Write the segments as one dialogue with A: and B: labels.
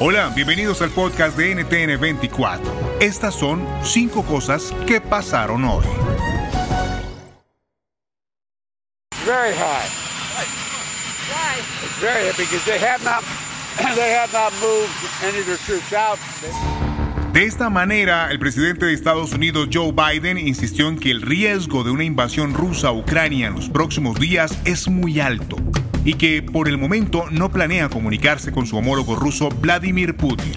A: Hola, bienvenidos al podcast de NTN 24. Estas son cinco cosas que pasaron hoy.
B: Very high. Why? Very high because they have not they have not moved any of their troops out.
A: De esta manera, el presidente de Estados Unidos, Joe Biden, insistió en que el riesgo de una invasión rusa a Ucrania en los próximos días es muy alto y que por el momento no planea comunicarse con su homólogo ruso Vladimir Putin.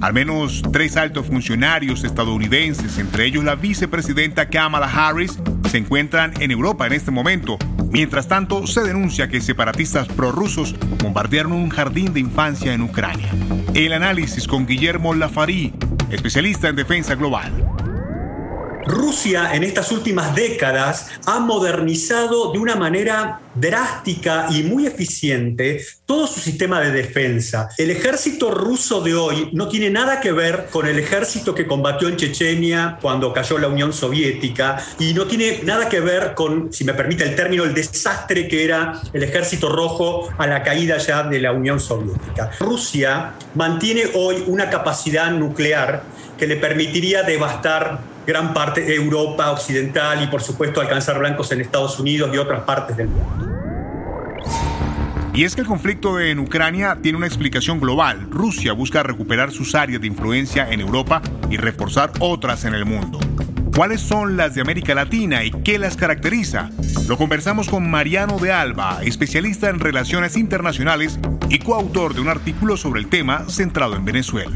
A: Al menos tres altos funcionarios estadounidenses, entre ellos la vicepresidenta Kamala Harris, se encuentran en Europa en este momento. Mientras tanto, se denuncia que separatistas prorrusos bombardearon un jardín de infancia en Ucrania. El análisis con Guillermo Lafari, especialista en defensa global.
C: Rusia en estas últimas décadas ha modernizado de una manera drástica y muy eficiente todo su sistema de defensa. El ejército ruso de hoy no tiene nada que ver con el ejército que combatió en Chechenia cuando cayó la Unión Soviética y no tiene nada que ver con, si me permite el término, el desastre que era el ejército rojo a la caída ya de la Unión Soviética. Rusia mantiene hoy una capacidad nuclear que le permitiría devastar gran parte de Europa occidental y por supuesto alcanzar blancos en Estados Unidos y otras partes del mundo.
A: Y es que el conflicto en Ucrania tiene una explicación global. Rusia busca recuperar sus áreas de influencia en Europa y reforzar otras en el mundo. ¿Cuáles son las de América Latina y qué las caracteriza? Lo conversamos con Mariano de Alba, especialista en relaciones internacionales y coautor de un artículo sobre el tema centrado en Venezuela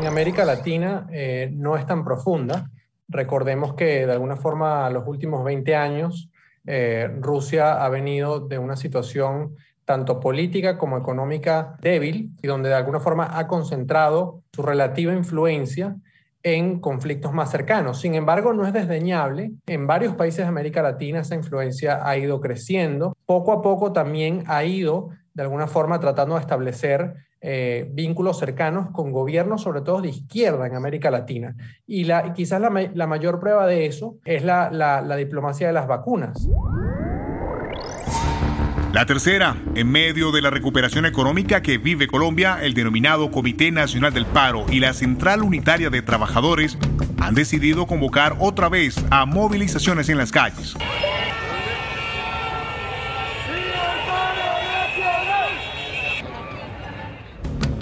D: en América Latina eh, no es tan profunda. Recordemos que de alguna forma los últimos 20 años eh, Rusia ha venido de una situación tanto política como económica débil y donde de alguna forma ha concentrado su relativa influencia en conflictos más cercanos. Sin embargo, no es desdeñable. En varios países de América Latina esa influencia ha ido creciendo. Poco a poco también ha ido de alguna forma tratando de establecer eh, vínculos cercanos con gobiernos, sobre todo de izquierda en América Latina. Y la, quizás la, mayor prueba de eso es la, la diplomacia de las vacunas.
A: La tercera, en medio de la recuperación económica que vive Colombia, el denominado Comité Nacional del Paro y la Central Unitaria de Trabajadores han decidido convocar otra vez a movilizaciones en las calles.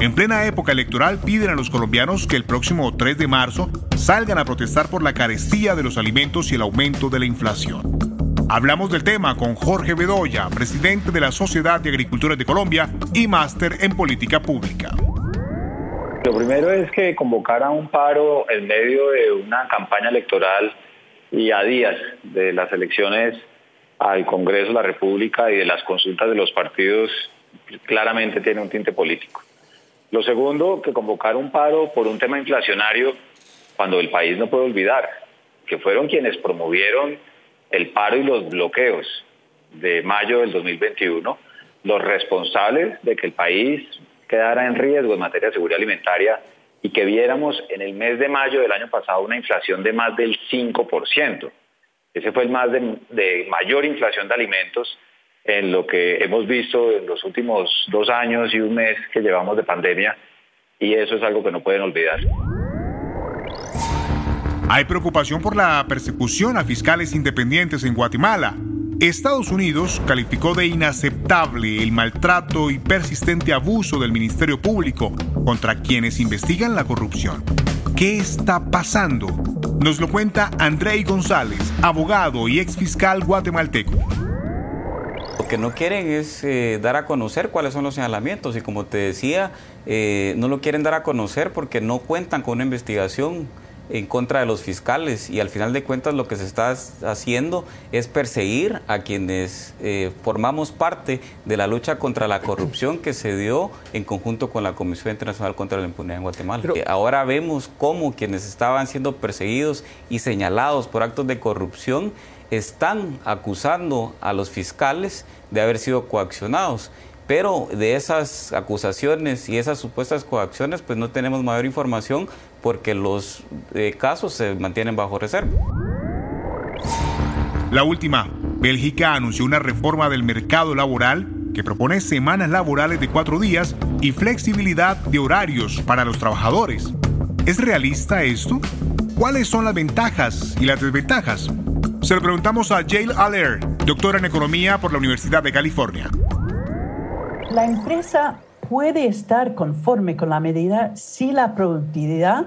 A: En plena época electoral piden a los colombianos que el próximo 3 de marzo salgan a protestar por la carestía de los alimentos y el aumento de la inflación. Hablamos del tema con Jorge Bedoya, presidente de la Sociedad de Agricultores de Colombia y máster en política pública.
E: Lo primero es que convocar a un paro en medio de una campaña electoral y a días de las elecciones al Congreso de la República y de las consultas de los partidos claramente tiene un tinte político. Lo segundo, que convocar un paro por un tema inflacionario cuando el país no puede olvidar que fueron quienes promovieron el paro y los bloqueos de mayo del 2021, los responsables de que el país quedara en riesgo en materia de seguridad alimentaria y que viéramos en el mes de mayo del año pasado una inflación de más del 5%. Ese fue el más de, mayor inflación de alimentos en lo que hemos visto en los últimos dos años y un mes que llevamos de pandemia y eso es algo que no pueden olvidar.
A: Hay preocupación por la persecución a fiscales independientes en Guatemala. Estados Unidos calificó de inaceptable el maltrato y persistente abuso del Ministerio Público contra quienes investigan la corrupción. ¿Qué está pasando? Nos lo cuenta Andrei González, abogado y exfiscal guatemalteco.
F: Lo que no quieren es eh, dar a conocer cuáles son los señalamientos y como te decía, eh, no lo quieren dar a conocer porque no cuentan con una investigación en contra de los fiscales y al final de cuentas lo que se está haciendo es perseguir a quienes eh, formamos parte de la lucha contra la corrupción que se dio en conjunto con la Comisión Internacional contra la Impunidad en Guatemala. Ahora vemos cómo quienes estaban siendo perseguidos y señalados por actos de corrupción están acusando a los fiscales de haber sido coaccionados pero de esas acusaciones y esas supuestas coacciones, pues no tenemos mayor información porque los eh, casos se mantienen bajo reserva.
A: La última, Bélgica anunció una reforma del mercado laboral que propone semanas laborales de cuatro días y flexibilidad de horarios para los trabajadores. ¿Es realista esto? ¿Cuáles son las ventajas y las desventajas? Se lo preguntamos a Jail Aller, doctora en economía por la Universidad de California.
G: La empresa puede estar conforme con la medida si la productividad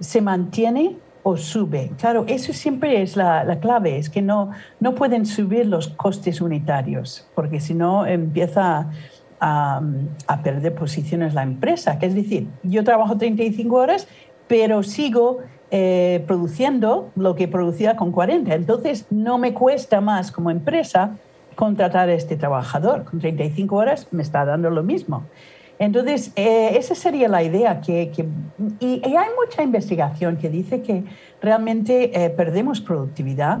G: se mantiene o sube. Claro, eso siempre es la, clave, es que no, no pueden subir los costes unitarios, porque si no empieza a, perder posiciones la empresa. Que es decir, yo trabajo 35 horas, pero sigo eh, produciendo lo que producía con 40. Entonces, no me cuesta más como empresa contratar a este trabajador. Con 35 horas me está dando lo mismo. Entonces, eh, esa sería la idea. Que, y, hay mucha investigación que dice que realmente eh, perdemos productividad.